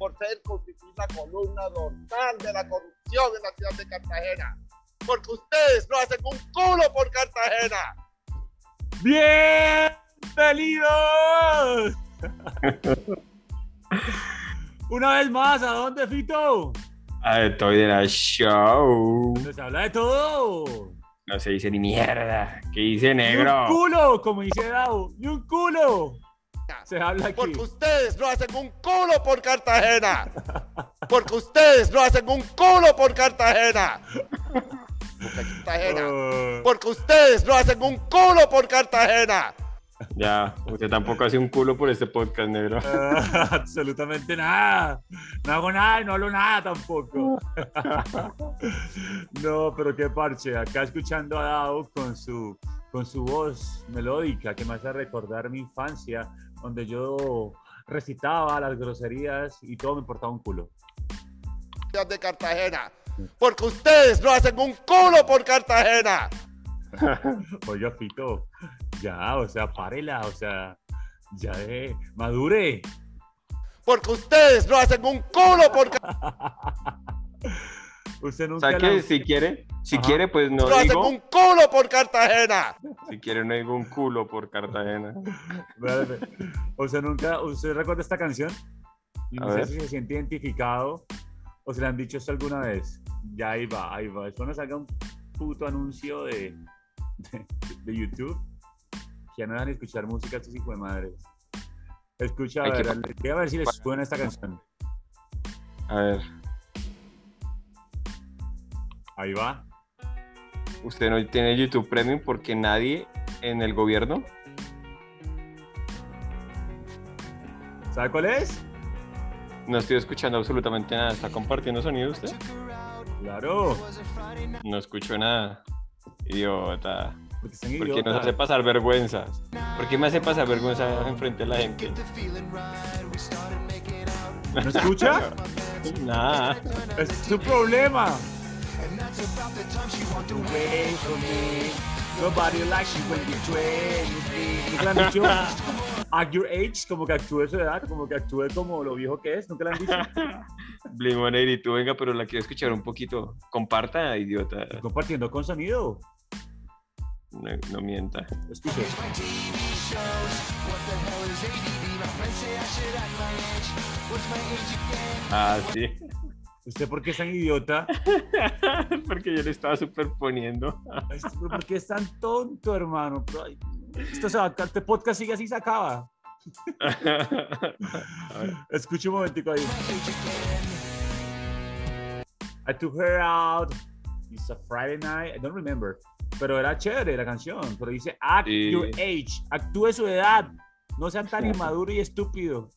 por ser constituir la columna dorsal de la corrupción en la ciudad de Cartagena. Porque ustedes no hacen un culo por Cartagena. ¡Bienvenidos! Una vez más, ¿a dónde, Fito? A Estoy de la show. Se habla de todo. No se dice ni mierda. ¿Qué dice ¡Ni un negro? culo! Como dice Dao. ¡Ni un culo! Se habla aquí. Porque ustedes no hacen un culo por Cartagena. Porque ustedes no hacen un culo por Cartagena. Por Cartagena. Oh. Porque ustedes no hacen un culo por Cartagena. Ya, usted tampoco hace un culo por este podcast, negro. Ah, absolutamente nada. No hago nada y no hablo nada tampoco. no, pero qué parche. Acá escuchando a Dao con su, con su voz melódica que me hace recordar mi infancia, donde yo recitaba las groserías y todo me importaba un culo. de Cartagena. Porque ustedes no hacen un culo por Cartagena. Oye, Fito, ya, o sea, párela, o sea, ya de madure. Porque ustedes no hacen un culo por Usted O nunca sea la- que si quiere, si Ajá. quiere, pues no no hacen digo. un culo por Cartagena. Si quiere, no digo un culo por Cartagena. Espérate. ¿Usted nunca, usted recuerda esta canción? Y A no sé ver. si se siente identificado o se le han dicho esto alguna vez. Ya ahí va, ahí va. Después nos salga un puto anuncio de, de, de YouTube que ya no dejan escuchar música a estos hijos de madres. Escucha, a ver, voy a ver si les suena esta canción. A ver, Ahí va. usted no tiene YouTube Premium porque nadie en el gobierno. ¿Sabe cuál es? No estoy escuchando absolutamente nada. ¿Está compartiendo sonido usted? Claro. No escucho nada. Idiota. Porque ¿Por qué nos hace pasar vergüenza? ¿Por qué me hace pasar vergüenza enfrente de la gente? ¿No escucha? Nada. es su problema. Away from me. Nobody likes you when you're 20. ¿Nunca le han dicho? At your age, como que actúe su edad, como que actúe como lo viejo que es. ¿Nunca le han dicho? Y tú, venga, pero la quiero escuchar un poquito. Comparta, idiota. Compartiendo con sonido. No, no mienta. Escuche. Ah, sí. ¿Usted por qué es tan idiota? Porque yo le estaba superponiendo. ¿Por qué es tan tonto, hermano? Esto se va, este podcast sigue así, se acaba. Escuche un momentico ahí. I took her out. It's a Friday night. I don't remember. Pero era chévere la canción. Pero dice, act Sí. your age. Actúe su edad. No sean tan inmaduro y estúpido.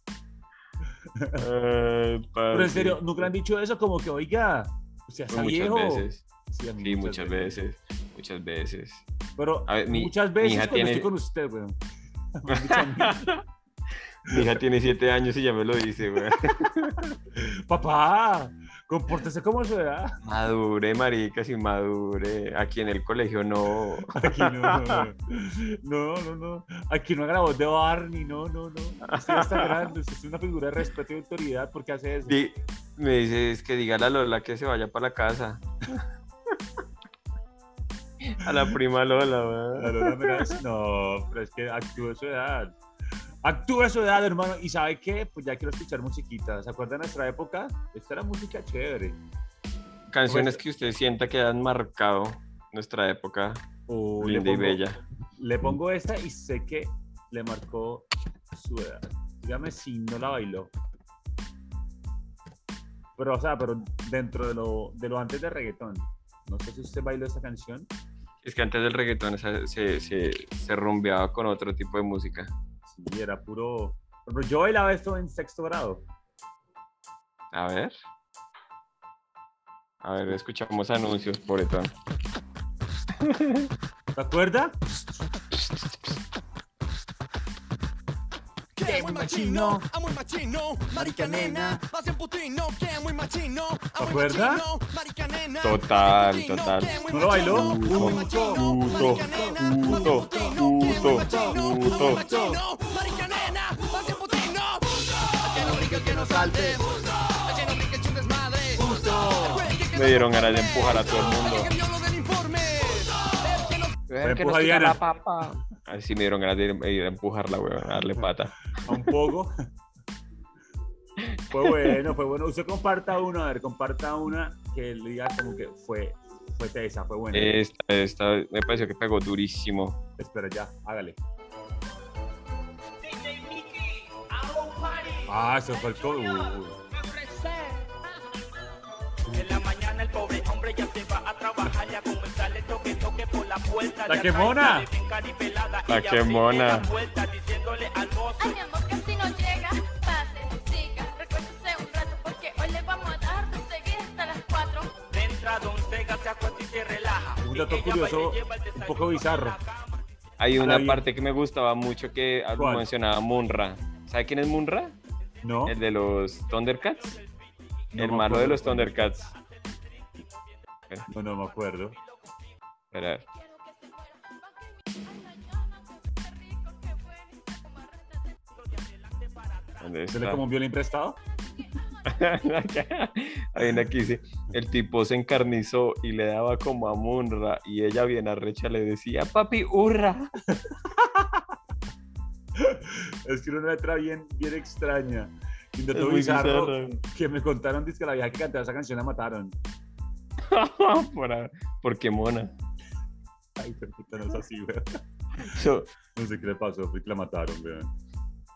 Eh, Pero en serio, nunca le han dicho eso como que, oiga, o sea, está Muchas viejo. veces. Sí, muchas veces. Muchas veces. Pero ver, mi- muchas mi veces hija tiene- estoy con usted, weón. Mi hija tiene siete años y ya me lo dice, güey. Papá, compórtese como su edad. Madure, marica, si madure. Aquí en el colegio no. Aquí no, no, no, no. Aquí no haga la voz de Barney, no, no, no. Usted está grande, usted es una figura de respeto y autoridad, ¿por qué hace eso? Di- me dice, es que dígale a Lola que se vaya para la casa. a la prima Lola, La Meraz, No, pero es que actúe su edad. Actúe su edad, hermano. ¿Y sabe qué? Pues ya quiero escuchar musiquita. ¿Se acuerdan de nuestra época? Esta era música chévere. Canciones que usted sienta que han marcado nuestra época linda y bella. Le pongo esta y sé que le marcó su edad. Dígame si no la bailó. Pero, o sea, pero dentro de lo, de lo antes de reggaetón. No sé si usted bailó esta canción. Es que antes del reggaetón se, se, se, se rumbeaba con otro tipo de música. Sí, era puro. Pero yo bailaba esto en sexto grado. A ver. A ver, escuchamos anuncios, pobretón. ¿Te acuerdas? Que muy machino, a muy machino, marica nena, más en putino, que muy machino, a muy acuerdas? machino, marica nena, Total, total. que muy ¿No lo bailó? Puto, puto, marica machino, marica nena, más en putino, al que no brinque, al que no salte, Me dieron ganas de empujar a todo el mundo. Que empuja a Diana. la papa. Así me dieron ganas de ir, ir a empujarla, weón, a darle pata. A un poco. fue bueno, fue bueno. Usted comparta una, a ver, comparta una que le diga como que fue, fue tesa, fue buena. Esta, esta me pareció que pegó durísimo. Espera, ya, hágale. Ah, fue el uh, En la mañana el pobre hombre ya se va a trabajar y a comenzar el toque toque por la puerta. La Ya que mona. La que mona. la puerta diciéndole al mozo. Ay, mi amor, que si no llega, pase, siga, recuérdese un rato, porque hoy le vamos a dar de seguir hasta las 4. Entra Don Sega, se acuesta y se relaja. Un dato curioso, un poco bizarro. Hay una parte que me gustaba mucho que mencionaba Munra. ¿Sabe quién es Munra? ¿No? El de los Thundercats. No el me malo de acuerdo. los Thundercats. No, no me acuerdo. Espera. ¿Dónde ¿Se le está? como un violín prestado? Hay una que dice, el tipo se encarnizó y le daba como a Munra y ella bien arrecha le decía, papi, hurra. Es que era una letra bien, bien extraña. Y dato muy bizarro bizarro. que me contaron dice que la vieja que cantaba esa canción la mataron. Por- Porque mona. Ay, puta, no es así, weón. So, No sé qué le pasó, fue que la mataron, weón.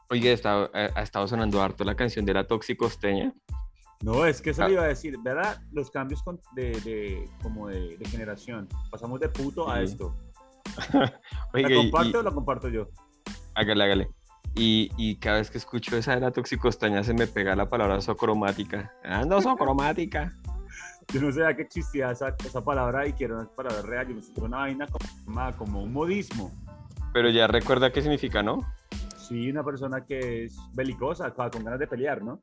Oye, está- eh, ha estado sonando harto la canción de la toxicosteña. No, es que eso Ah. le iba a decir, ¿verdad? Los cambios con- de, de- como de, de generación. Pasamos de puto a esto. Oiga, ¿La comparto y- o la comparto yo? hágale, hágale. Y, y cada vez que escucho esa de la toxicosteña se me pega la palabra socromática. Ando socromática. Yo no sabía que existía esa, esa palabra y que era una palabra real. Yo me sentí una vaina como, como un modismo. Pero ya recuerda qué significa, ¿no? Sí, una persona que es belicosa, con ganas de pelear, ¿no?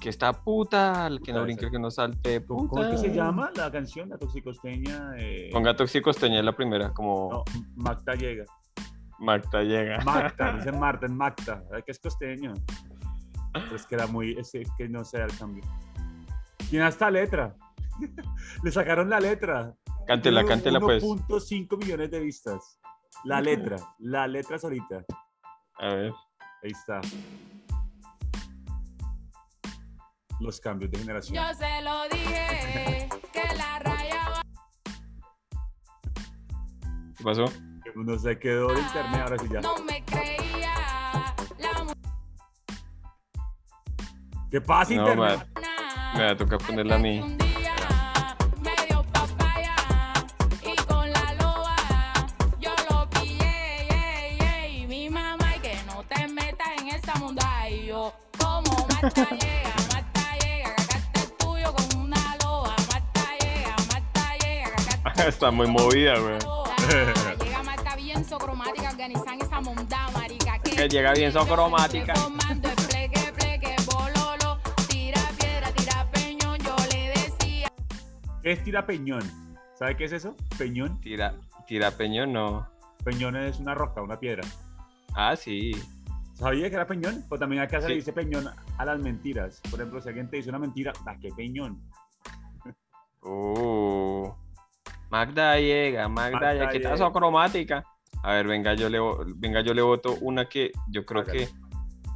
Que está puta, el que no brinque, el que no salte, ¿Cómo, puta. cómo es que se llama la canción, la toxicosteña? Eh, Ponga toxicosteña es la primera, como No, Magda llega. Marta llega. Magda, dice Marta en Magda. Ay, que es costeño. Es que era muy, es, es que no sé el cambio. Tiene hasta letra. Le sacaron la letra. Cántela, cántela pues. 1.5 millones de vistas. La letra, la letra solita. A ver. Ahí está. Los cambios de generación. Yo se lo dije, que la raya va ¿Qué pasó? Que Uno se quedó de internet, ahora sí ya. no me creía. La ¿Qué pasa, No, internet? mona. Me va a tocar ponerla a mí. Un día me dio papaya y con la loba yo lo pillé, yey, yey. mi mamá y que no te metas en esa munda y yo como mata llega, mata llega, el tuyo con una loba, mata llega, mata llega, que acá está el muy tuyo con movida, güey. Que llega bien socromática. ¿Qué es tira peñón? ¿Sabe qué es eso? Peñón. Tira, tira peñón, no. Peñón es una roca, una piedra. Ah, sí. ¿Sabía que era peñón? Pues también acá se Sí. le dice peñón a las mentiras. Por ejemplo, si alguien te dice una mentira, ¿a qué peñón? Uh. Magda llega, Magda, Magda llega, está llega. socromática. A ver, venga, yo le, venga, yo le voto una que yo creo que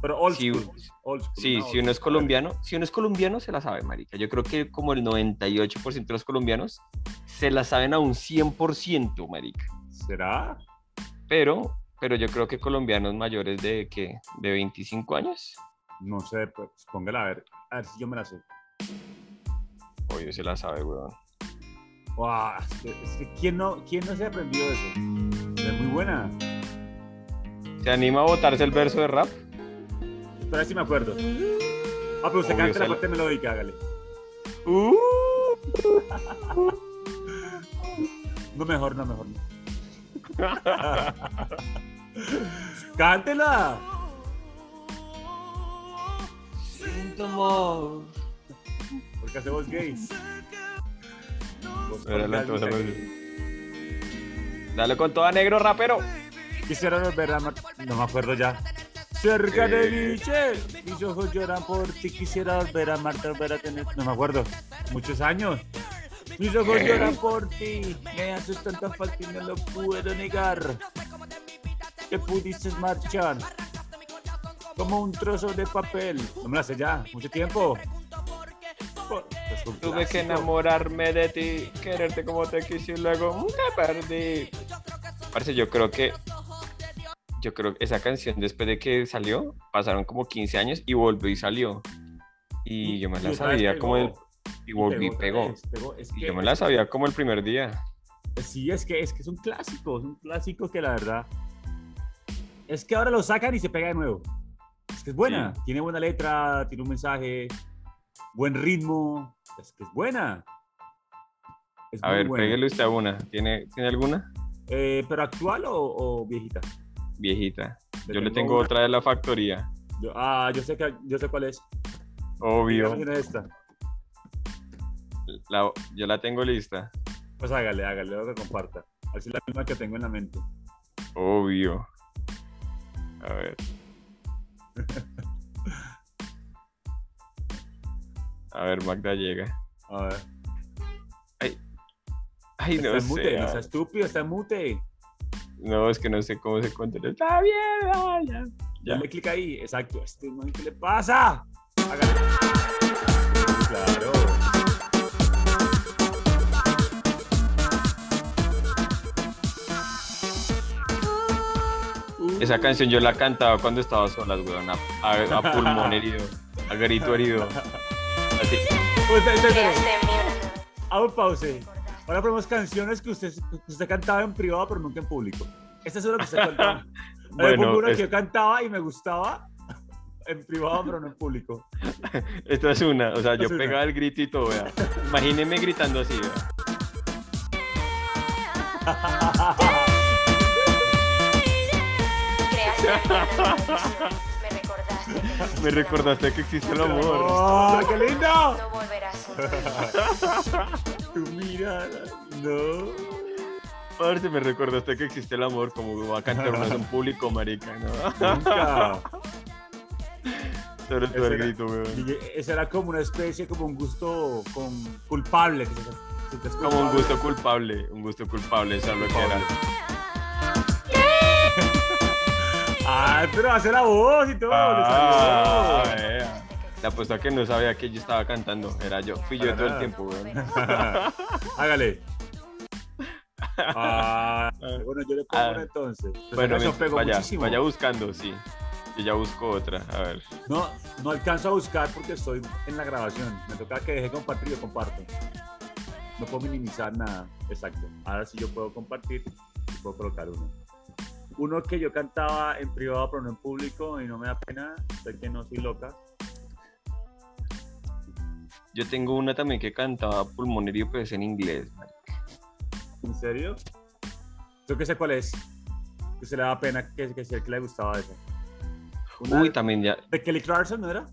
Pero old Sí, school. old school, sí, una si uno es colombiano, si uno es colombiano se la sabe, marica. Yo creo que como el 98% de los colombianos se la saben a un 100%, marica. ¿Será? Pero, pero yo creo que colombianos mayores de que de 25 años, No sé, pues póngala a ver. A ver si yo me la sé. obvio se la sabe, weón. Guau, es que, es que ¿quién, no, ¿quién no se ha aprendido eso? Es muy buena. ¿Se anima a botarse el verso de rap? Espera si me acuerdo. Ah, pero usted Obvio, canta la parte melódica, hágale. Uh. No, mejor, no, mejor. no. ¡Cántela! Siento amor. Porque hacemos gay. Vos Era la Dale con toda negro, rapero. Quisiera volver a No me acuerdo ya. Cerca de Michelle, mis ojos lloran por ti. Quisiera volver a amarte, volver a tener. No me acuerdo. Muchos años. Mis ojos lloran por ti, me haces tanta falta y no lo puedo negar. Te pudiste marchar como un trozo de papel. No me la sé ya, mucho tiempo. Tuve que enamorarme de ti, quererte como te quise y luego te perdí. Parece, yo creo que. Yo creo que esa canción, después de que salió, pasaron como 15 años y volvió y salió. Y yo me la sabía como el. Y volví pegó. pegó. Es Y yo me la sabía como el primer día. Sí, es que, es que es un clásico, es un clásico que la verdad. Es que ahora lo sacan y se pega de nuevo. Es que es buena, Sí. tiene buena letra, tiene un mensaje, buen ritmo. Es que es buena. Es A ver, buena. pégale usted a una. ¿Tiene, ¿tiene alguna? Eh, ¿Pero actual o, o viejita? Viejita. Yo le tengo una. otra de la factoría. Yo- ah, yo sé, que, yo sé cuál es. Obvio. Es esta. La- yo la tengo lista. Pues hágale, hágale, lo que comparta. A ver si es la misma que tengo en la mente. Obvio. A ver. A ver, Magda llega. A ver. Ay, está no en mute, sé. no sea estúpido, está mute. No, es que no sé cómo se controla. Está bien, ah, ya. Ya. Dale clic ahí, exacto. Este man, ¿qué le pasa? Hágale. Claro. Esa canción yo la cantaba cuando estaba sola, weón. A, a- a pulmón herido. A grito herido. Así. Espere. Hago un pause. Ahora ponemos canciones que usted, que usted cantaba en privado, pero nunca en público. Esta es una que usted cantaba. Bueno, Bueno, pongo una es- que yo cantaba y me gustaba en privado, pero no en público. Esta es una. O sea, yo pegaba el grito y todo, vea. Imagíneme gritando así, vea. Me recordaste. Que existe el amor. ¡Oh, qué lindo! No volverás. Tu mirada, no. Parce, me recordaste que existe el amor, como va a cantar uno en público, marica, ¿no? Nunca. Sobre era- grito, weón. Y ese era como una especie, como un gusto con, culpable. que se- se te es Como un gusto culpable, un gusto culpable, eso es lo que era. Ah, pero hace la voz y todo. Ah, salió. vea. Le apuesto a que no sabía que yo estaba cantando, era yo, fui yo Para todo el tiempo, weón. Hágale. Ah, bueno, yo le pongo Ah. una entonces. Bueno, ven, pegó vaya, muchísimo. vaya buscando, sí. Yo ya busco otra, a ver. No, no alcanzo a buscar porque estoy en la grabación. Me toca que deje compartir, yo comparto. No puedo minimizar nada. Exacto. Ahora sí yo puedo compartir y puedo colocar uno. Uno que yo cantaba en privado pero no en público y no me da pena, sé que no soy loca. Yo tengo una también que cantaba pulmonerio, pero es en inglés. ¿En serio? Yo que sé cuál es. Que se le da pena que, que que le gustaba esa. Una Uy, también ya. de Kelly Clarkson, ¿no era?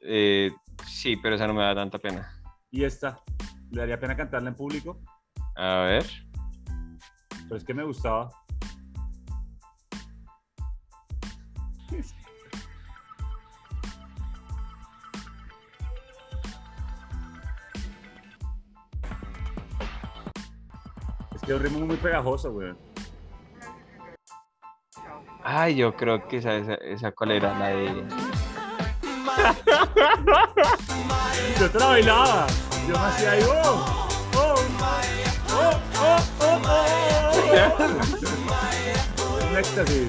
eh, sí, pero esa no me da tanta pena. Y esta. Le daría pena cantarla en público, A ver. pero es que me gustaba. Es un ritmo muy pegajoso, güey. Ay, yo creo que esa, esa, esa cuál era, la de. Yo te la bailaba. Yo me hacía ahí, oh, oh, oh, oh, oh, oh, oh. Un éxtasis.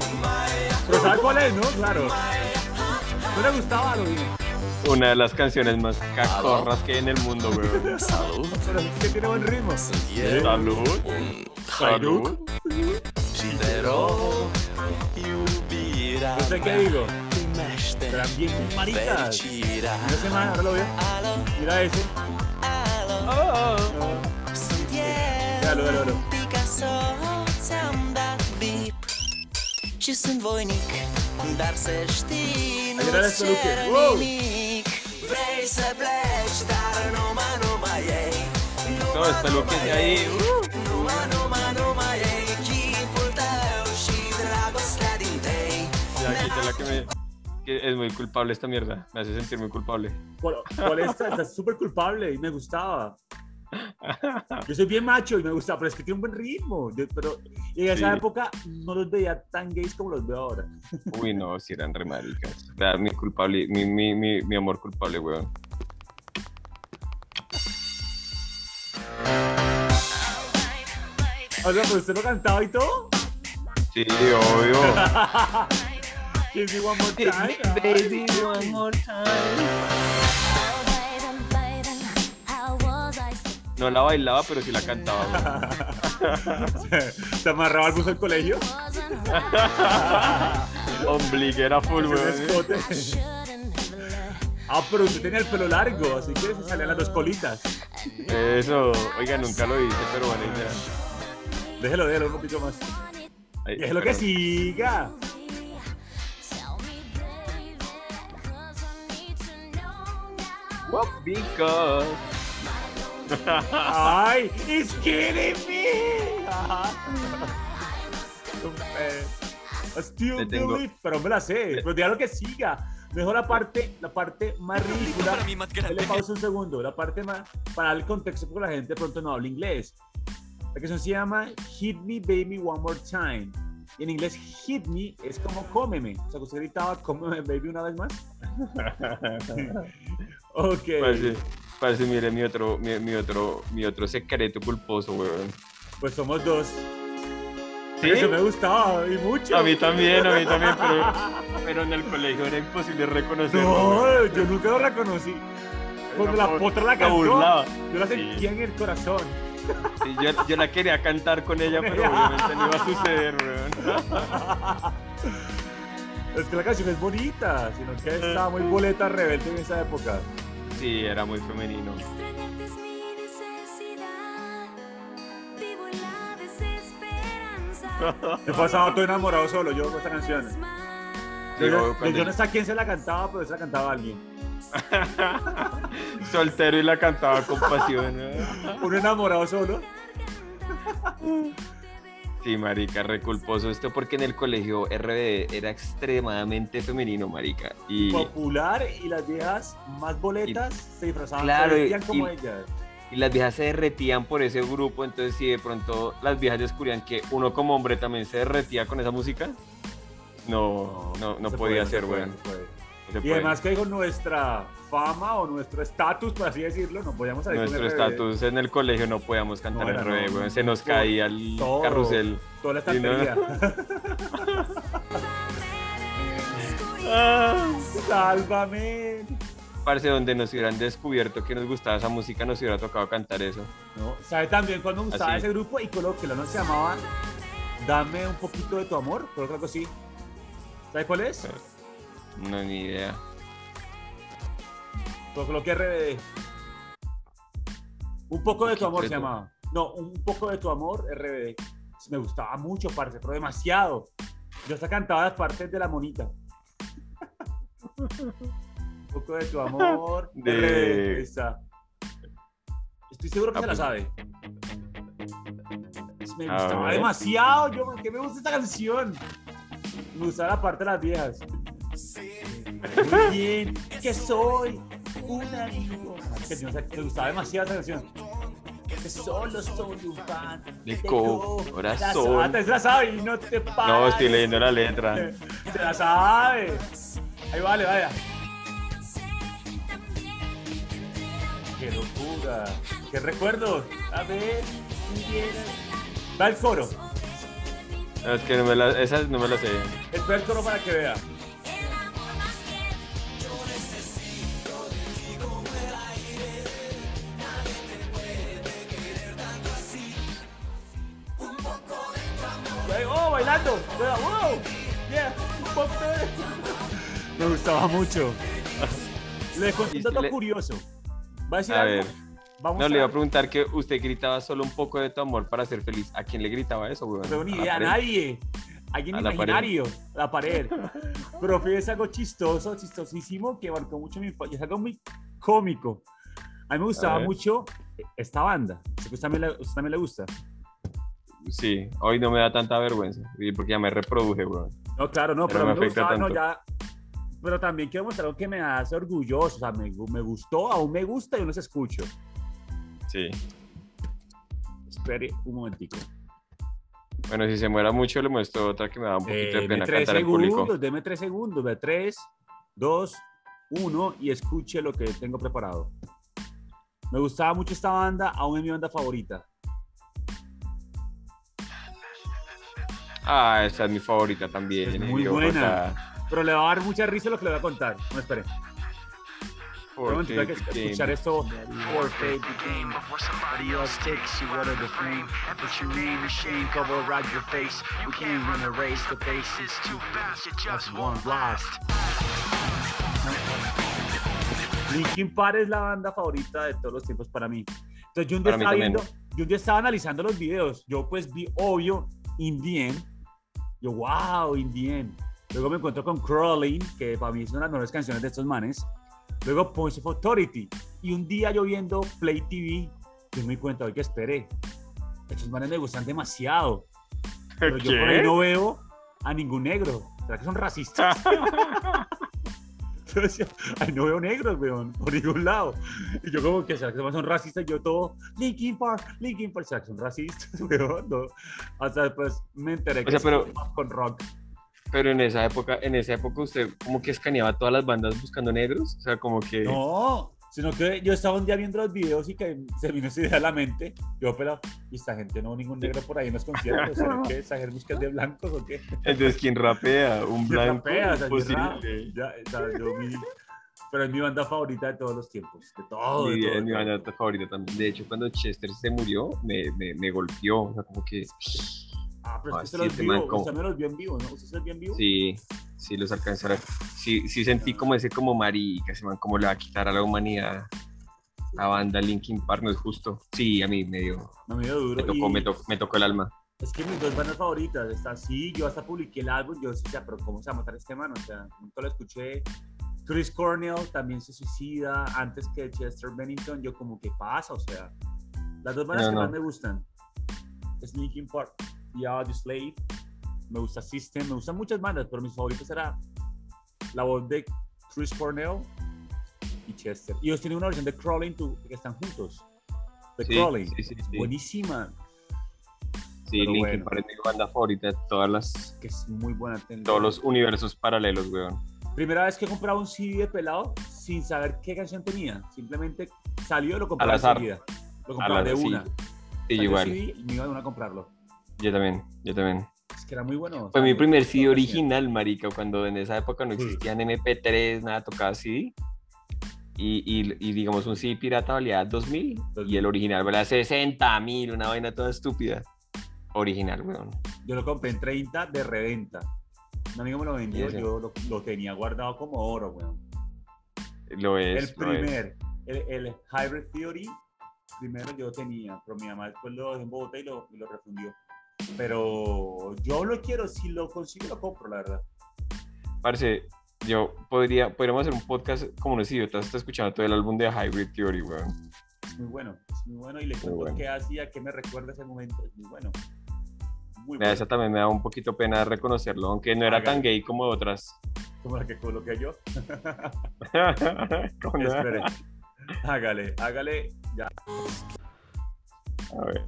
Pero ¿sabes cuál es, no? Claro. ¿No le gustaba lo bien? Una de las canciones más cacorras que hay en el mundo, weón. Pero es que tiene buen ritmo. Salud. Salud. No sé qué digo. Maritas. Mira ese man, ahora lo veo. Mira ese. Véalo, véalo, véalo. Și sunt voinic, dar să știi, nu Adriana cer Stăluche. Wow! Vrei să pleci, dar es muy culpable esta mierda. Me hace sentir muy culpable. ¿Cuál, cuál es esta? Está súper culpable y me gustaba. Yo soy bien macho y me gusta, pero es que tiene un buen ritmo. Yo- pero en esa Sí. época no los veía tan gays como los veo ahora. Uy, no, si eran re maricas. Mi culpable, mi, mi, mi, mi amor culpable, weón. O sea, pero usted lo cantaba y todo. Sí, obvio. Me one more time. Baby, one more No la bailaba, pero sí la cantaba. se, se amarraba al bus del colegio. Ombliguera full, weón. Ah, pero usted tenía el pelo largo, así que se salían las dos colitas. Eso, oiga, nunca lo hice, pero buena idea. Déjelo, déjelo un poquito más. Déjelo que siga. Because. Ay, it's killing me. Ajá. Eh, I still tengo- believe, pero me la sé. Pero déjalo que siga. Mejor la parte, la parte más ridícula. para mí más grande. Le pausa un segundo. La parte más, para el contexto, porque la gente pronto no habla inglés. La canción se llama Hit Me Baby One More Time. Y en inglés, hit me es como cómeme. O sea, que usted gritaba cómeme baby una vez más. ok. Parece, parece, mire, mi otro, mi, mi otro, mi otro secreto culposo, weón. Pues somos dos. ¿Sí? Eso me gustaba y mucho. A mí también, a mí también, pero, pero en el colegio era imposible reconocerlo. No, weón. yo nunca lo reconocí. Cuando la po- potra la cantó, burlaba. yo la Sí. sentía en el corazón. Sí, yo, yo la quería cantar con ella, pero obviamente no iba a suceder, weón. Es que la canción es bonita, sino que estaba muy boleta rebelde en esa época. Sí, era muy femenino. Extrañarte es mi necesidad. Vivo en la desesperanza. Yo pasaba todo enamorado solo, yo con esta canción. Yo, no sé a quién se la cantaba, pero se la cantaba a alguien. Soltero y la cantaba con pasión. ¿eh? Un enamorado solo. Sí, marica, reculposo esto porque en el colegio RBD era extremadamente femenino, marica. Y, Popular y las viejas más boletas se disfrazaban Claro, como y- ellas. y las viejas se derretían por ese grupo, entonces si de pronto las viejas descubrían que uno como hombre también se derretía con esa música, no, no, no podía ser, weón. puede. No Y además que con nuestra fama o nuestro estatus, por así decirlo, no podíamos salir Nuestro con estatus en el colegio no podíamos cantar No, el no. Se nos caía el todo. carrusel. Toda la Sí, estantería. Sálvame. Parce, donde nos hubieran descubierto que nos gustaba esa música, nos hubiera tocado cantar eso. No, ¿Sabe también cuando me gustaba Así. ese grupo? Y colóquelo, ¿no? Se llamaba Dame un poquito de tu amor, creo que algo así. ¿Sabe cuál es? No, ni idea. Lo coloqué RBD. Un poco de tu amor se llamaba. No, un poco de tu amor, RBD. Me gustaba mucho, parce, pero demasiado. Yo hasta cantaba las partes de la monita. un poco de tu amor, De- RBD. Esa. Estoy seguro que Ah, se la pues. sabe. Me gustaba demasiado. Yo, ¿qué me gusta esta canción? Me gustaba la parte de las viejas. Bien, que soy un amigo. No sé, me gustaba demasiado esa canción. Que solo soy un fan De corazón. Se la sabe y no te pares. No, estoy leyendo la letra. Se la sabe. Ahí vale, vaya. Qué locura. Qué recuerdos. A ver. Va el coro. No, es que no me la, esa no me la sé. Espera el coro para que vea. mucho. Le conté un dato Le- curioso. ¿Va a decir A algo? ver. Vamos No, le iba a preguntar que usted gritaba solo un poco de tu amor para ser feliz. ¿A quién le gritaba eso, weón? No tengo ni ¿A la idea, a pared? nadie. Alguien A la imaginario, a la pared. Pero fíjese algo chistoso, chistosísimo, que marcó mucho mi infancia. Es algo muy cómico. A mí me gustaba mucho esta banda. Sé que usted también le, usted también le gusta. Sí, hoy no me da tanta vergüenza. Porque ya me reproduje, weón. No, claro, no, Pero pero, me me afecta gustaba, no, ya. Pero también quiero mostrar algo que me hace orgulloso. O sea, me, me gustó, aún me gusta y no se escucho. Sí. Espere un momentico. Bueno, si se muera mucho, le muestro otra que me da un poquito de Deme pena tres cantar público. segundos, deme tres segundos, de tres, dos, uno y escuche lo que tengo preparado. Me gustaba mucho esta banda, aún es mi banda favorita. Ah, esa es mi favorita también. Es y muy buena. Pero le va a dar mucha risa lo que le voy a contar. No, espere. Un porque momentito, hay que escuchar esto. Or fade the game before somebody else takes you out of the frame and puts your name in shame cover around your face. We can't run a race, the pace is too fast. You just won't last. Linkin Park es la banda favorita de todos los tiempos para mí. Entonces yo un día estaba viendo, yo un día estaba analizando los videos. Yo pues vi obvio In the End. Yo, wow, In the End. Luego me encuentro con Crawling, que para mí es una de las mejores canciones de estos manes. Luego Points of Authority. Y un día yo viendo Play TV, yo me di cuenta, oye, que esperé. Estos manes me gustan demasiado. Pero yo por ahí ¿Qué? no veo a ningún negro. ¿Será que son racistas? Decía, ay, no veo negros, weón, por ningún lado. Y yo como que, ¿será que son racistas? Y yo todo, Linkin Park, Linkin Park, ¿será que son racistas, weón? No. Hasta después me enteré que O sea, pero- es con rock. Pero en esa época, en esa época usted como que escaneaba todas las bandas buscando negros, o sea, como que No, sino que yo estaba un día viendo los videos y que se vino esa idea a la mente. Yo, pero, ¿y esta gente no ningún negro por ahí en los conciertos? ¿Será que esa gente busca de blancos o qué? entonces quién rapea, un ¿Quién blanco, rapea? O sea, yo ya, o sea, yo mi- pero es mi banda favorita de todos los tiempos, de todo. de Sí, todo, es de mi banda favorita también. De hecho, cuando Chester se murió, me, me, me golpeó, o sea, como que Ah, pero Ah, sí, usted los vio, man como- usted me los vio en vivo, ¿no? ¿Usted se los vio en vivo? sí, sí los. Sí, sí sentí como ese como marica, ese man como le va a quitar a la humanidad. La banda Linkin Park no es justo. Sí, a mí me dio, No me dio duro. me tocó, y me tocó, me tocó el alma. Es que mis dos bandas favoritas, está así, yo hasta publiqué el álbum, yo decía, pero ¿cómo se va a matar este man? O sea, nunca lo escuché. Chris Cornell también se suicida antes que Chester Bennington, yo como, ¿qué pasa? O sea, las dos bandas No, que no. más me gustan es Linkin Park y Audioslave. Me gusta System, me gustan muchas bandas, pero mis favoritos era la voz de Chris Cornell y Chester. Y ellos tienen una versión de Crawling to, que están juntos. De Sí, Crawling. sí, sí, sí. Buenísima. Sí, pero Linkin bueno. Park es mi banda favorita de todas las, Que es muy buena. todos los universos paralelos, weón. Primera vez que he comprado un CD de pelado sin saber qué canción tenía. Simplemente salió y lo compraba enseguida. Lo compraba de una. Sí, igual. CD y me iba de una a comprarlo. Yo también, yo también. Es que era muy bueno. Fue mi primer CD original, marica, cuando en esa época no Sí. existían MP3, nada, tocaba CD. Y, y, y digamos, un CD pirata valía 2000 y el original valía 60 mil, una vaina toda estúpida. Original, weón. Yo lo compré en 30 de reventa. Un amigo me lo vendió, yo lo, lo tenía guardado como oro, weón. Lo es. el lo es. primer, el, el Hybrid Theory, primero yo tenía, pero mi mamá después lo dejó en Bogotá y lo, y lo refundió. Pero yo lo quiero, si lo consigo lo compro, la verdad. Parce, yo podría, podríamos hacer un podcast como unos idiotas, está escuchando todo el álbum de Hybrid Theory, weón. Es muy bueno, es muy bueno y le cuento bueno. qué hacía, qué me recuerda ese momento, es muy bueno. Muy bueno. Esa también me da un poquito pena reconocerlo, aunque no era tan gay como otras. Como la que coloqué yo. Espere. Hágale, hágale, ya. A ver.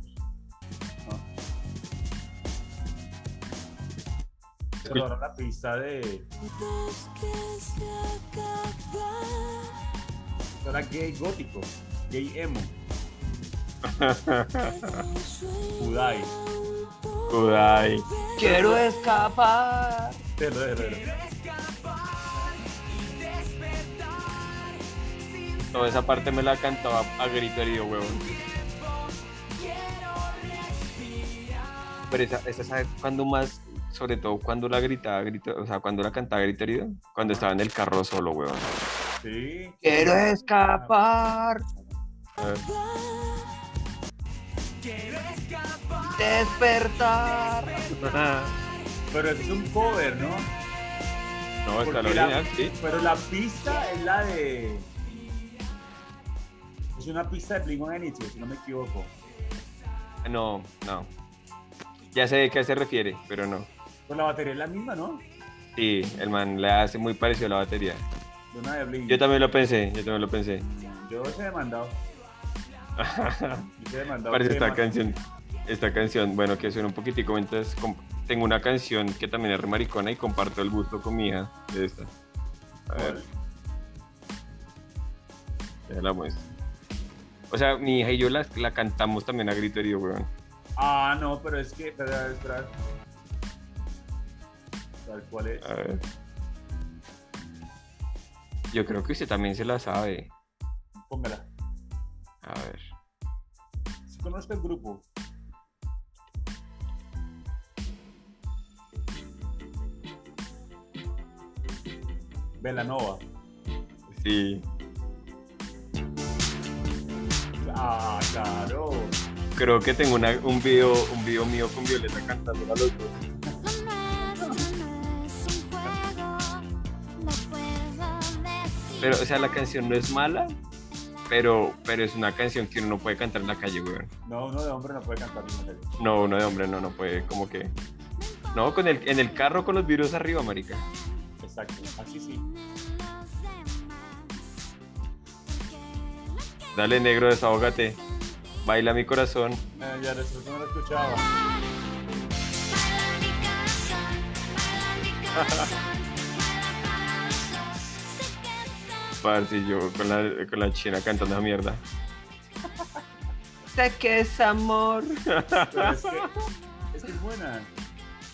Se robaron la pista de. Era gay gótico, gay emo, Udai. Kudai. Quiero escapar. Delo, delo, delo. Toda esa parte me la cantaba a grito herido, huevón. Pero esa, esa ¿sabe cuándo más? Sobre todo cuando la gritaba, grito, o sea, cuando la cantaba grito herido, cuando estaba en el carro solo, huevón. Sí. Quiero escapar. A ver. Despertar. Pero ese es un cover, ¿no? No, está Porque la la- original, sí. Pero la pista es la de. Es una pista de Blink 182, si no me equivoco. No, no. Ya sé de qué se refiere, pero no. Pues la batería es la misma, ¿no? Sí, el man le hace muy parecido a la batería. De una de Blink. Yo también lo pensé, yo también lo pensé. Yo se he mandado. Y te he mandado Parece esta canción. Esta canción, bueno, que suena un poquitico mientras tengo una canción que también es re maricona y comparto el gusto con mi hija de esta. A ver, ya la muestro. O sea, mi hija y yo la, la cantamos también a grito herido, weón. Ah, no, pero es que. Espera, espera. ¿Sabes cuál es? A ver. Yo creo que usted también se la sabe. Póngala. A ver. Si conozco el grupo. Velanova. Sí. Ah, claro. Creo que tengo una- un video un video mío con Violeta cantando a los dos. Pero, o sea, la canción no es mala, pero, pero es una canción que uno no puede cantar en la calle, weón. No, uno de hombre no puede cantar en la calle. No, uno de hombre no, no puede, como que. No, con el, en el carro con los vidrios arriba, marica. Exacto. Así sí. Dale, negro, desahógate. Baila mi corazón. Eh, ya después no lo escuchaba. Parce, yo con la, con la china cantando esa mierda. sé que es amor. Pero es que, es que es buena.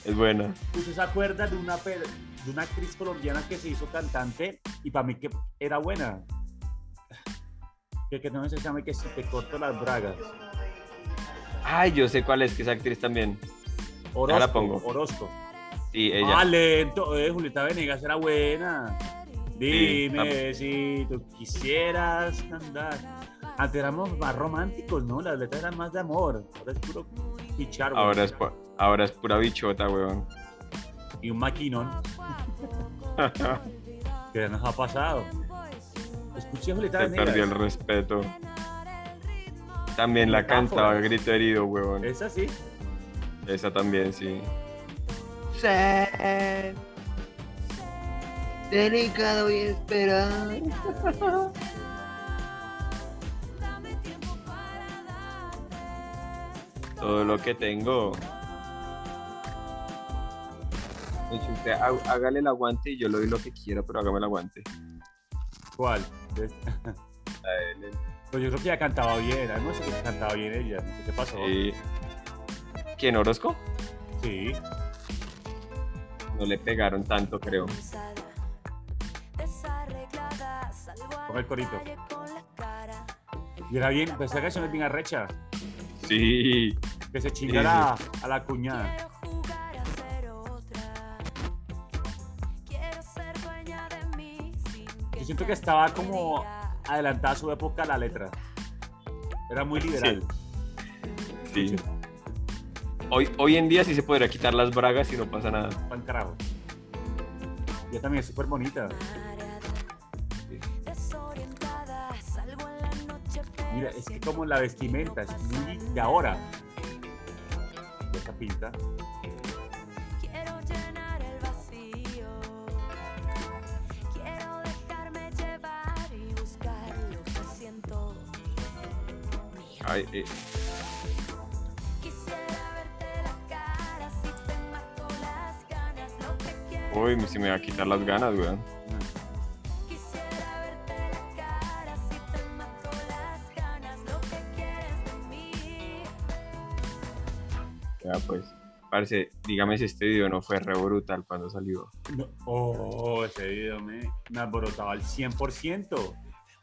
es buena. ¿Usted se acuerda de una, de una actriz colombiana que se hizo cantante y para mí que era buena? Que, que no se llama que si te corto las bragas. Ay, yo sé cuál es, que es actriz también. Orozco. la pongo. Orozco. Sí, ella. Ah, lento. Eh, Julieta Venegas era buena. Sí, Dime si tú quisieras andar. Antes éramos más románticos, ¿no? Las letras eran más de amor. Ahora es puro pichar, güey. ahora, es, pu- ahora es pura bichota, weón. Y un maquinón. ¿Qué nos ha pasado? Julieta Se Venegas. perdió el respeto. También la Metáfora. cantaba a grito herido, weón. Es así. Esa también, sí. Delicado y esperar. Todo lo que tengo. Usted hágale el aguante y yo le doy lo que quiera, pero hágame el aguante. ¿Cuál? ¿Ves? A él, él. Pues yo creo que ella cantaba bien. No sé que cantaba bien ella. No sé qué pasó. Sí. ¿Quién, Orozco? Sí. No le pegaron tanto, creo. Con el corito. Y era bien, pues esa canción es bien arrecha. Sí. Que se Sí, chinga a la- cuñada. Yo siento que estaba como adelantada a su época la letra. Era muy liberal. Sí. Hoy, hoy en día sí se podría quitar las bragas y no pasa nada. Pan carajo. Ella también es súper bonita. Mira, es que como la vestimenta es muy de ahora. De esa pinta. Quiero llenar el vacío. Quiero dejarme llevar y buscar lo que siento. Ay, eh, Quisiera verte la cara si te mato las ganas. Lo que quiero uy, se me va a quitar las ganas, weón. Ya pues. Parce, dígame si este video no fue re brutal cuando salió. No. Oh, ese video me, me alborotaba al 100%.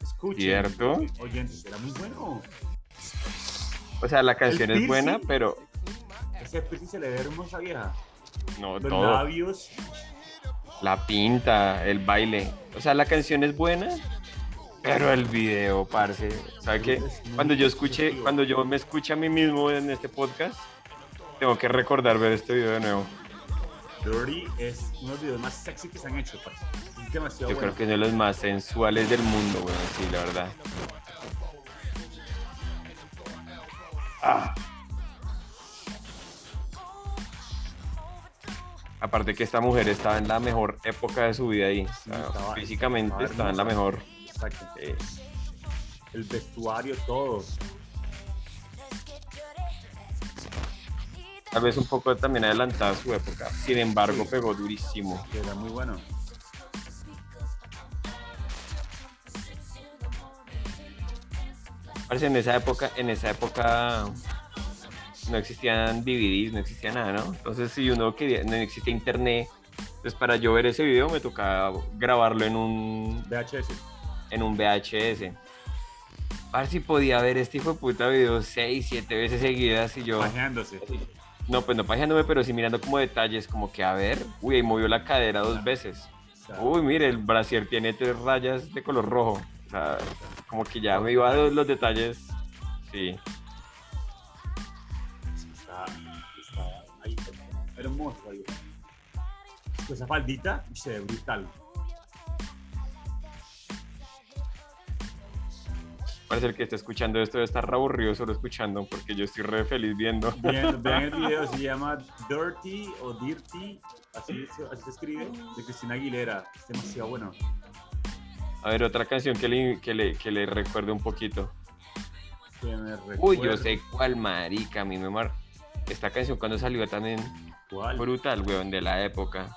Escuchen. ¿Cierto? Oyentes, era muy bueno. O sea, la canción es buena, pero Ese piercing se le ve hermosa vieja. no Los todo. labios. La pinta, el baile. O sea, la canción es buena, pero el video, parce. ¿Sabe qué? Cuando yo escuché, cuando yo me escuché a mí mismo en este podcast, tengo que recordar ver este video de nuevo. Dirty es uno de los videos más sexy que se han hecho, parce. Es demasiado Yo bueno. creo que es de los más sensuales del mundo, weón, sí, la verdad. Ah. Aparte que esta mujer estaba en la mejor época de su vida ahí. O sea, estaba- físicamente estaba estaba en la mejor. Exacto. Eh, El vestuario, todo. Tal vez un poco también adelantada a su época. Sin embargo, pegó durísimo. Era muy bueno. Parce, en esa época, en esa época no existían DVDs, no existía nada, ¿no? Entonces, si uno quería, no existía internet, pues para yo ver ese video me tocaba grabarlo en un, VHS. en un VHS. Para si podía ver este hijo de puta video seis, siete veces seguidas y yo. Pajeándose. No, pues no pajeándome, pero sí mirando como detalles, como que a ver, uy, ahí movió la cadera dos veces. Uy, mire, el brasier tiene tres rayas de color rojo. O sea, como que ya me iba a los detalles. Sí. Está, está ahí. Ahí. Pues esa faldita se ve brutal. Parece el que está escuchando esto debe estar aburrido solo escuchando, porque yo estoy re feliz viendo. Vean, vean el video, se llama Dirty o Dirty, así, se- así se escribe, de Cristina Aguilera. Es demasiado bueno. A ver, otra canción que le, que le, que le recuerde un poquito. Uy, yo sé cuál marica, a mí me mar... Esta canción cuando salió también ¿Cuál? brutal, weón, de la época.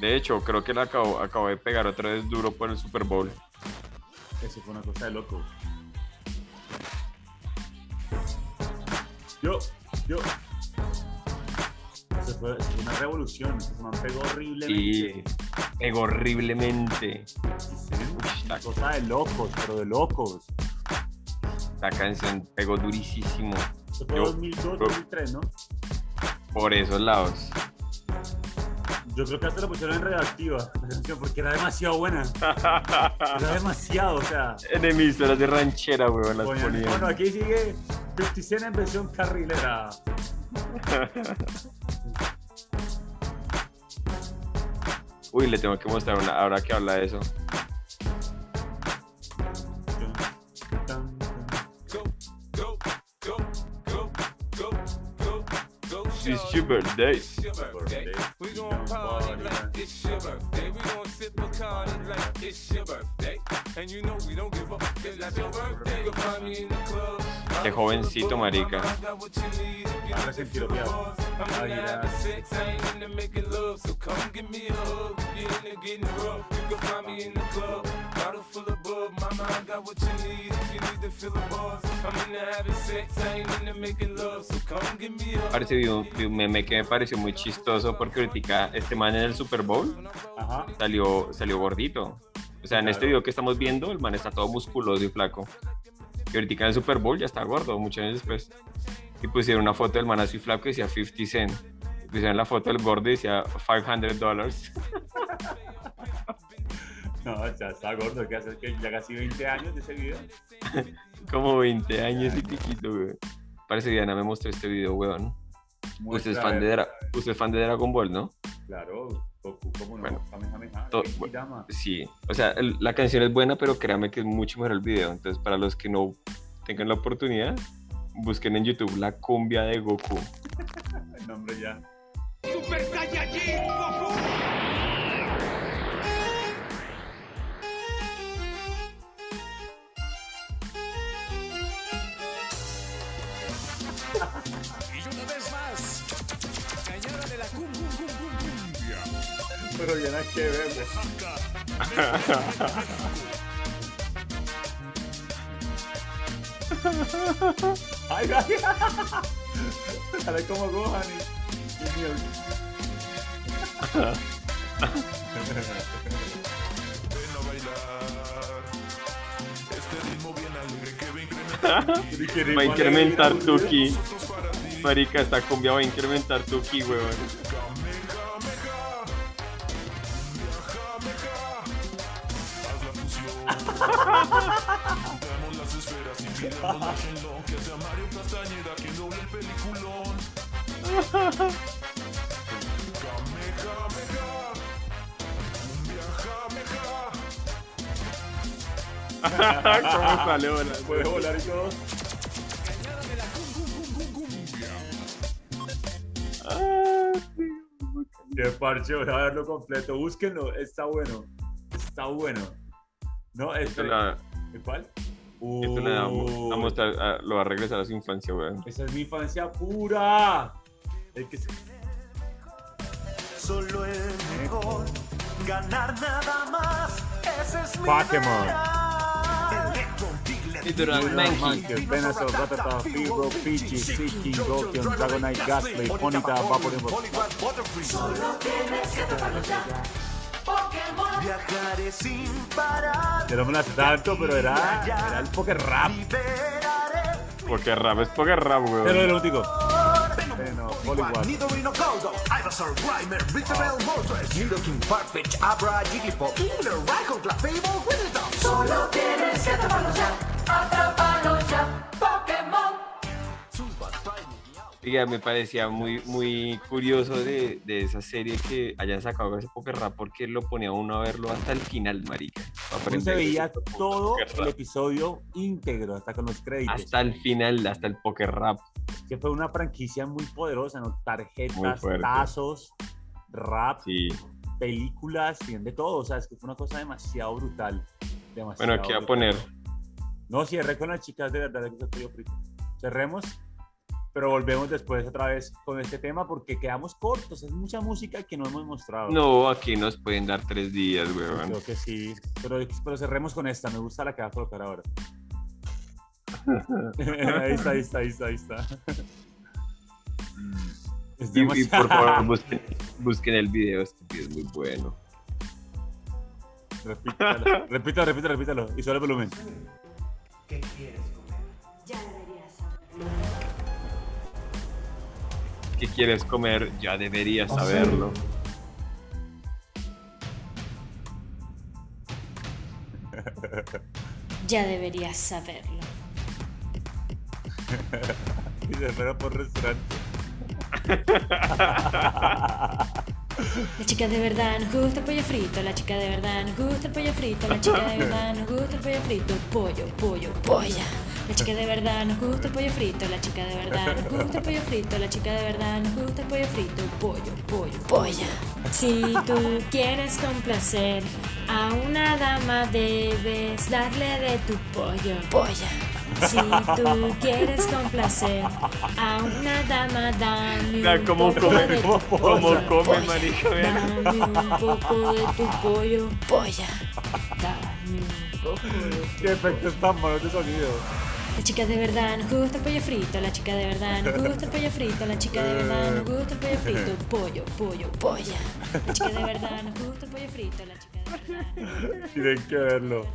De hecho, creo que la acabo, acabo de pegar otra vez duro por el Super Bowl. Eso fue una cosa de loco. Yo, yo. Eso fue, eso fue una revolución. Eso se me pegó horriblemente. Y pegó horriblemente. Una cosa de locos, pero de locos. La canción pegó durísimo. Eso fue Yo- 2002, 2003, ¿no? Por esos lados. Yo creo que hasta lo pusieron en redactiva la canción porque era demasiado buena. Era demasiado, o sea. En emisoras de ranchera, weón, las ponían. Bueno, aquí sigue 50 Cent en versión carrilera. Uy, le tengo que mostrar una, ahora que habla de eso. It's your birthday. We gon' party like it's your birthday. We gon' sip Bacardi like it's your birthday. And you know we don't give up, cause that's your birthday. You'll find me in the club. Qué jovencito, marica. Got what you need if you Ah, recién tiroteado. I'm Ahí gonna have era- a sex, I ain't into making love. So come give me a hug. If you're into getting rough, you can find me in the club. Bottle full of bub, mama, I got what you need if you need to feel the buzz. I'm into having sex, I ain't into making love. So come give me a hug. Parece vi un, vi un meme que me pareció muy chistoso porque ahorita este man en el Super Bowl Ajá. salió, salió gordito. O sea, en este video que estamos viendo, el man está todo musculoso y flaco. Y ahorita en el Super Bowl ya está gordo, muchos años después. Y pusieron una foto del man así flaco y decía 50 cent. Y pusieron la foto del gordo y decía 500 dólares. No, ya está gordo, que hace que ya casi 20 años de ese video. Como 20 años y piquito, güey. Parece que Diana me mostró este video, weón. Usted es, fan de. Dra- usted es fan de Dragon Ball, ¿no? Claro, Goku, ¿cómo no? Bueno, Dama. Sí, o sea, el- la canción es buena, pero créame que es mucho mejor el video. Entonces, para los que no tengan la oportunidad, busquen en YouTube la cumbia de Goku. El nombre ya. Super Saiyajin Goku. Nada que ver. ¡Ay, ay! Sale como Gohan y... Dios mío. Ven a bailar. Este ritmo bien alegre que va a incrementar Va a incrementar Tuki. Marica, esta cumbia va a incrementar Tuki, weón. Que sea Mario Castañeda quien doble el peliculón. Kamehameha. Cumbia, jameja. ¿Cómo sale volando? Puede volar y todo. Qué parche, voy a verlo completo. Búsquenlo, está bueno. Está bueno. No, este. La- Esto le va a a lo va a regresar a su infancia, weón. Esa es mi infancia pura. El que se- Solo el mejor, ganar nada más. Ese es mi Diglett, Monkey. Venusaur, Rattata, Feebro, Pidgey, Seeking, Gokion, Dragonite, Gastly, Ponyta, Vaporeon. Solo tienes que tocarlo ya. Viajaré sin parar. Yo no me las tanto, pero era, era el Poker Rap. Porque rap es porque rap, weón. Pero el último. Venom, Bueno, Poliwag, Poliwag. Nidorino Goldo, Ivysaur, Grimer, Victorel, Moltres, Nidoking, Farfetch, Abra, Jigglypuff, Killer, Raikou, Clefable, Winnetop. Solo tienes que atraparlo ya. Me parecía muy, muy curioso de, de esa serie que hayan sacado ese Poker Rap porque lo ponía uno a verlo hasta el final, marica. Uno se veía todo el episodio íntegro, hasta con los créditos. Hasta el final, hasta el Poker Rap. Que fue una franquicia muy poderosa, ¿no? Tarjetas, tazos, rap, Sí. películas, bien de todo. O sea, es que fue una cosa demasiado brutal. Demasiado Bueno, ¿qué va a brutal. poner? No, cierré con las chicas de verdad que frito. Cerremos, pero volvemos después otra vez con este tema porque quedamos cortos. Es mucha música que no hemos mostrado. No, aquí nos pueden dar tres días, weón. Creo que sí. Pero, pero cerremos con esta. Me gusta la que va a colocar ahora. ahí está, ahí está, ahí está, ahí está. Es Y, y por favor, busquen, busquen el video, este video es muy bueno. Repítalo, repítalo, repítalo, repítalo. Y solo el volumen. ¿Qué quieres ¿Qué quieres comer? Ya deberías saberlo. Ya deberías saberlo. Y se fueron por restaurante. La chica de verdad nos gusta el pollo frito, la chica de verdad nos gusta el pollo frito, la chica de verdad nos gusta el pollo frito, pollo, pollo, polla. La chica de verdad nos gusta el pollo frito, la chica de verdad nos gusta el pollo frito, la chica de verdad nos gusta el pollo frito, pollo, pollo, polla. Si tú quieres complacer a una dama debes darle de tu pollo, polla. Si tú quieres complacer a una dama, dame un cómo poco come, de tu cómo polla, come, polla. marica, vea. Dame un poco de tu pollo, polla. Dame un poco de Qué efectos tan malos de sonido. La chica de verdad nos gusta el pollo frito, la chica de verdad nos gusta el pollo frito, la chica de verdad nos gusta el pollo frito, pollo, pollo, polla. La chica de verdad nos gusta el pollo frito, la chica de verdad Tienen que verlo.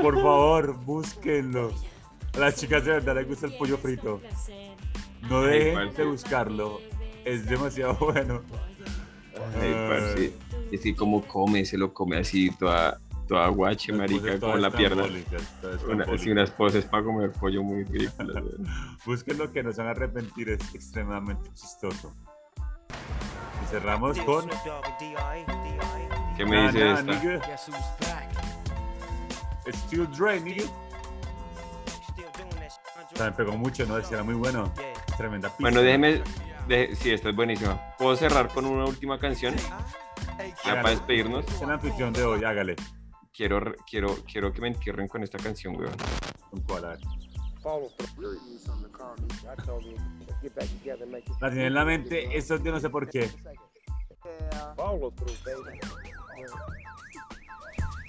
Por favor, búsquenlo. A las chicas de verdad les gusta el pollo frito. No dejen de buscarlo. Es demasiado bueno. Ay, parce, Es que como come, se lo come así toda, toda guache, marica, como la pierna. Una, sí, unas poses para comer pollo muy ridículas. Busquen lo que nos van a arrepentir, es extremadamente chistoso. Y cerramos con. ¿Qué me Nah, dice nah, esta? nigga. Still Dre, nigga. También pegó mucho, ¿no? Decía, era muy bueno. Tremenda pista. Bueno, déjeme. deje- sí, esta es buenísima. ¿Puedo cerrar con una última canción? Ya para despedirnos. Es el anfitrión de hoy, hágale. Quiero, quiero, quiero que me entierren con esta canción, weón. La tiene en la mente, eso yo no sé por qué. Follow through, baby.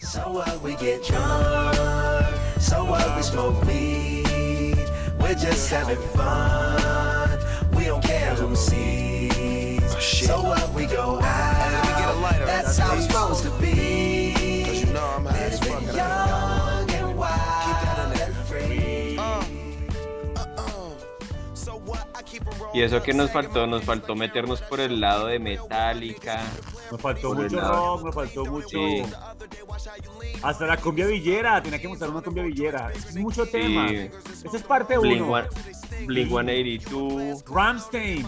So what we get drunk, so what we smoke weed. We're just having fun. We don't care who sees. So what we go out. That's how it's supposed to be. Y eso que nos faltó, nos faltó meternos por el lado de Metallica. Nos faltó mucho rock, nos faltó mucho. Sí. Hasta la cumbia villera, tenía que mostrar una cumbia villera. Es mucho tema. Sí. Esta es parte Blink, 1. One- Blink 182, Ramstein.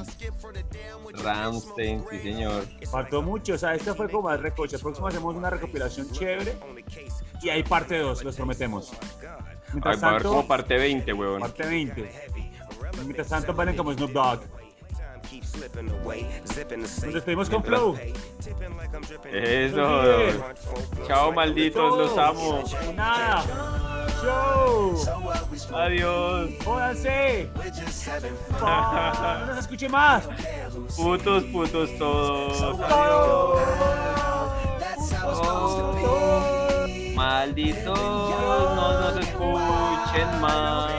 Ramstein, sí señor. Faltó mucho, o sea, esta fue como más recocha. Próximo hacemos una recopilación chévere. Y hay parte 2, los prometemos. Ay, Mientras va a haber como parte 20, weón. parte 20. Mientras tanto ponen como Snoop Dogg. Nos despedimos con Flow. Eso. Chao, malditos, los amo. Nada. Show. Adiós. Jódanse. No nos escuche más. Putos, putos todos. Adiós. Malditos, no nos escuchen más.